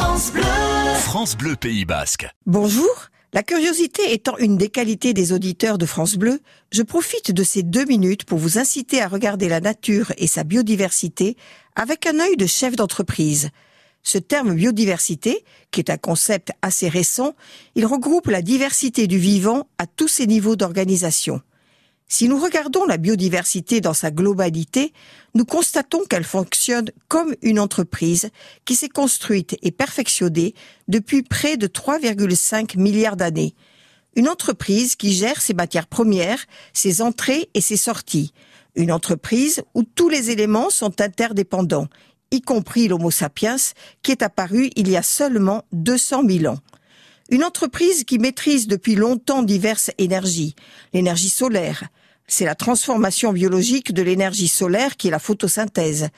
France Bleu. France Bleu Pays Basque. Bonjour. La curiosité étant une des qualités des auditeurs de France Bleu, je profite de ces deux minutes pour vous inciter à regarder la nature et sa biodiversité avec un œil de chef d'entreprise. Ce terme biodiversité, qui est un concept assez récent, il regroupe la diversité du vivant à tous ses niveaux d'organisation. Si nous regardons la biodiversité dans sa globalité, nous constatons qu'elle fonctionne comme une entreprise qui s'est construite et perfectionnée depuis près de 3,5 milliards d'années. Une entreprise qui gère ses matières premières, ses entrées et ses sorties. Une entreprise où tous les éléments sont interdépendants, y compris l'Homo sapiens qui est apparu il y a seulement 200 000 ans. Une entreprise qui maîtrise depuis longtemps diverses énergies, l'énergie solaire, c'est la transformation biologique de l'énergie solaire qui est la photosynthèse.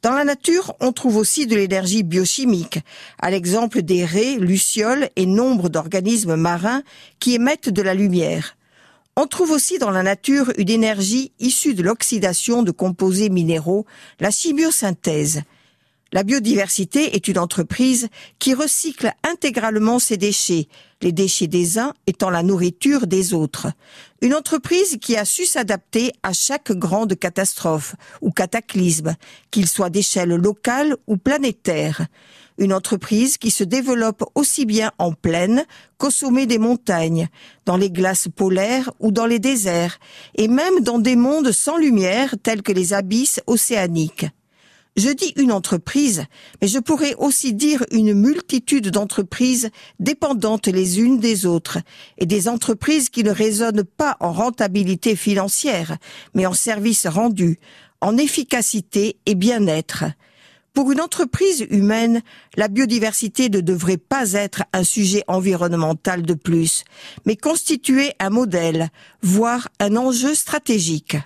Dans la nature, on trouve aussi de l'énergie biochimique, à l'exemple des raies, lucioles et nombre d'organismes marins qui émettent de la lumière. On trouve aussi dans la nature une énergie issue de l'oxydation de composés minéraux, la chimiosynthèse. La biodiversité est une entreprise qui recycle intégralement ses déchets, les déchets des uns étant la nourriture des autres. Une entreprise qui a su s'adapter à chaque grande catastrophe ou cataclysme, qu'il soit d'échelle locale ou planétaire. Une entreprise qui se développe aussi bien en plaine qu'au sommet des montagnes, dans les glaces polaires ou dans les déserts, et même dans des mondes sans lumière tels que les abysses océaniques. Je dis une entreprise, mais je pourrais aussi dire une multitude d'entreprises dépendantes les unes des autres, et des entreprises qui ne raisonnent pas en rentabilité financière, mais en service rendu, en efficacité et bien-être. Pour une entreprise humaine, la biodiversité ne devrait pas être un sujet environnemental de plus, mais constituer un modèle, voire un enjeu stratégique.